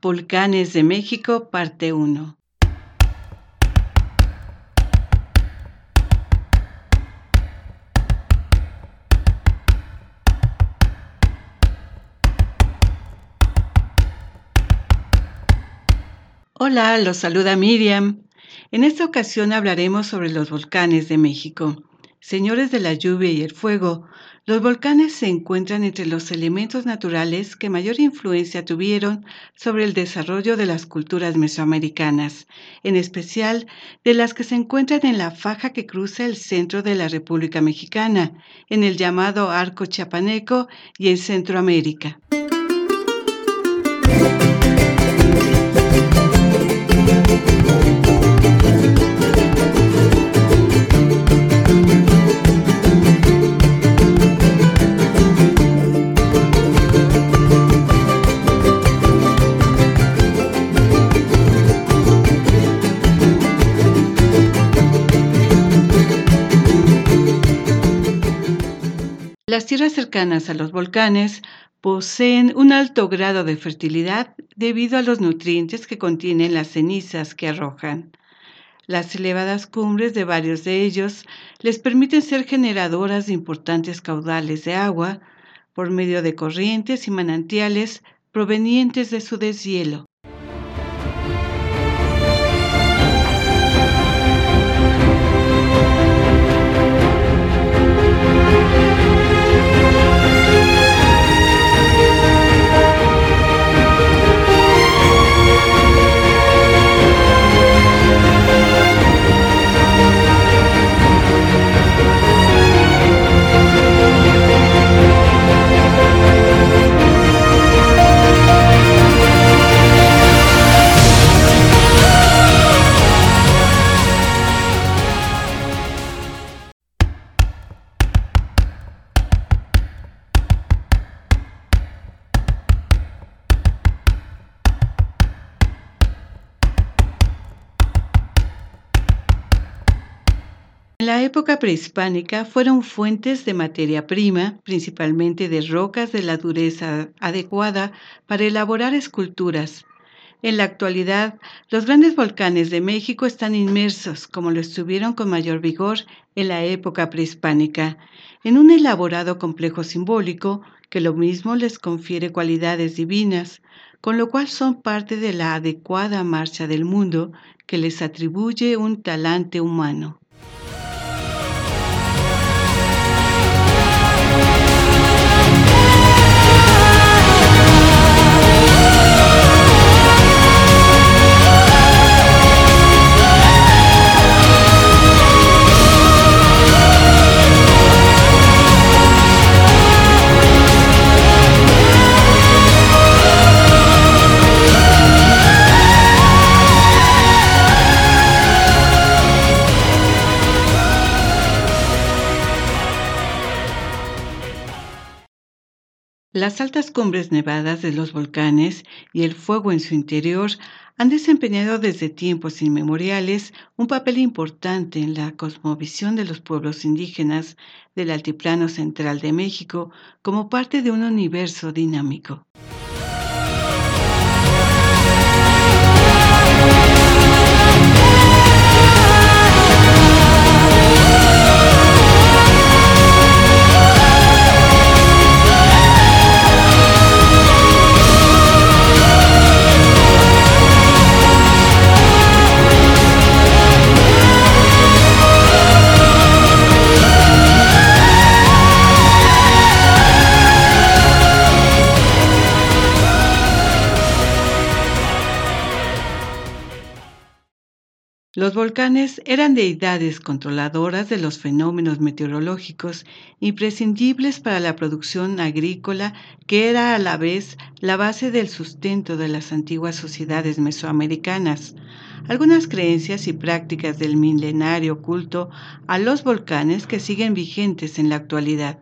Volcanes de México, parte 1. Hola, los saluda Miriam. En esta ocasión hablaremos sobre los volcanes de México. Señores de la lluvia y el fuego, los volcanes se encuentran entre los elementos naturales que mayor influencia tuvieron sobre el desarrollo de las culturas mesoamericanas, en especial de las que se encuentran en la faja que cruza el centro de la República Mexicana, en el llamado Arco Chiapaneco y en Centroamérica. Las tierras cercanas a los volcanes poseen un alto grado de fertilidad debido a los nutrientes que contienen las cenizas que arrojan. Las elevadas cumbres de varios de ellos les permiten ser generadoras de importantes caudales de agua por medio de corrientes y manantiales provenientes de su deshielo. En la época prehispánica fueron fuentes de materia prima, principalmente de rocas de la dureza adecuada para elaborar esculturas. En la actualidad, los grandes volcanes de México están inmersos, como lo estuvieron con mayor vigor en la época prehispánica, en un elaborado complejo simbólico que lo mismo les confiere cualidades divinas, con lo cual son parte de la adecuada marcha del mundo que les atribuye un talante humano. Las altas cumbres nevadas de los volcanes y el fuego en su interior han desempeñado desde tiempos inmemoriales un papel importante en la cosmovisión de los pueblos indígenas del Altiplano Central de México como parte de un universo dinámico. Los volcanes eran deidades controladoras de los fenómenos meteorológicos imprescindibles para la producción agrícola que era a la vez la base del sustento de las antiguas sociedades mesoamericanas. Algunas creencias y prácticas del milenario culto a los volcanes que siguen vigentes en la actualidad.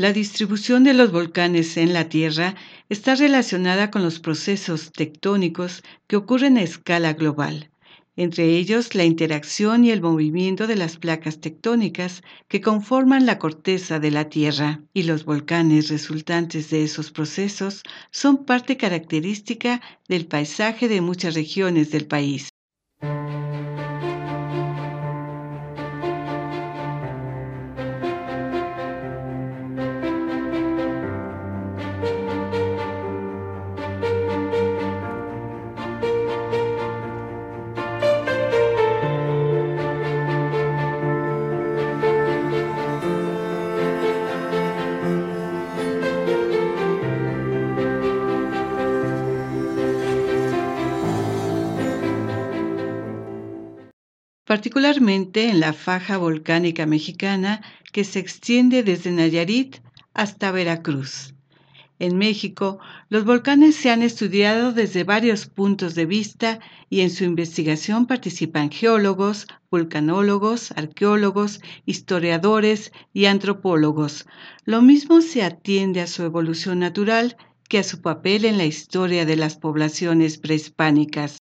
La distribución de los volcanes en la Tierra está relacionada con los procesos tectónicos que ocurren a escala global, entre ellos la interacción y el movimiento de las placas tectónicas que conforman la corteza de la Tierra, y los volcanes resultantes de esos procesos son parte característica del paisaje de muchas regiones del país. Particularmente en la faja volcánica mexicana que se extiende desde Nayarit hasta Veracruz. En México, los volcanes se han estudiado desde varios puntos de vista y en su investigación participan geólogos, vulcanólogos, arqueólogos, historiadores y antropólogos. Lo mismo se atiende a su evolución natural que a su papel en la historia de las poblaciones prehispánicas.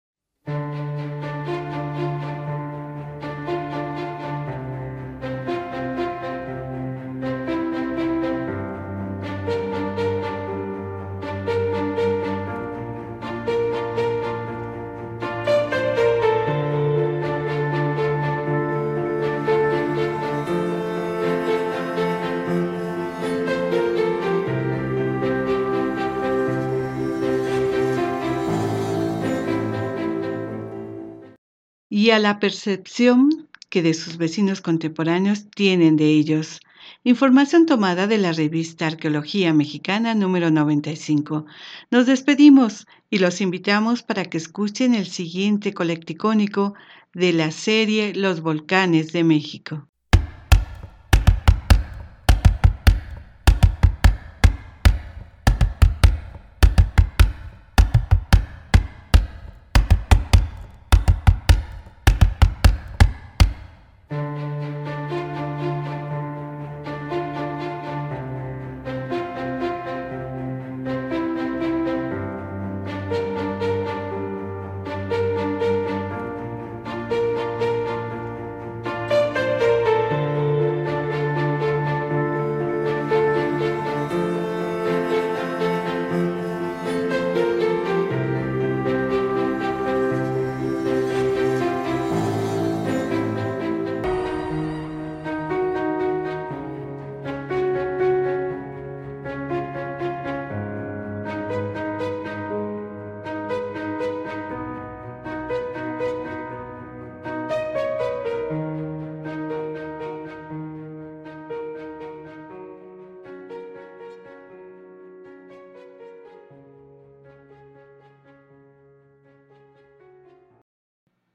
Y a la percepción que de sus vecinos contemporáneos tienen de ellos. Información tomada de la revista Arqueología Mexicana número 95. Nos despedimos y los invitamos para que escuchen el siguiente colecticónico de la serie Los Volcanes de México.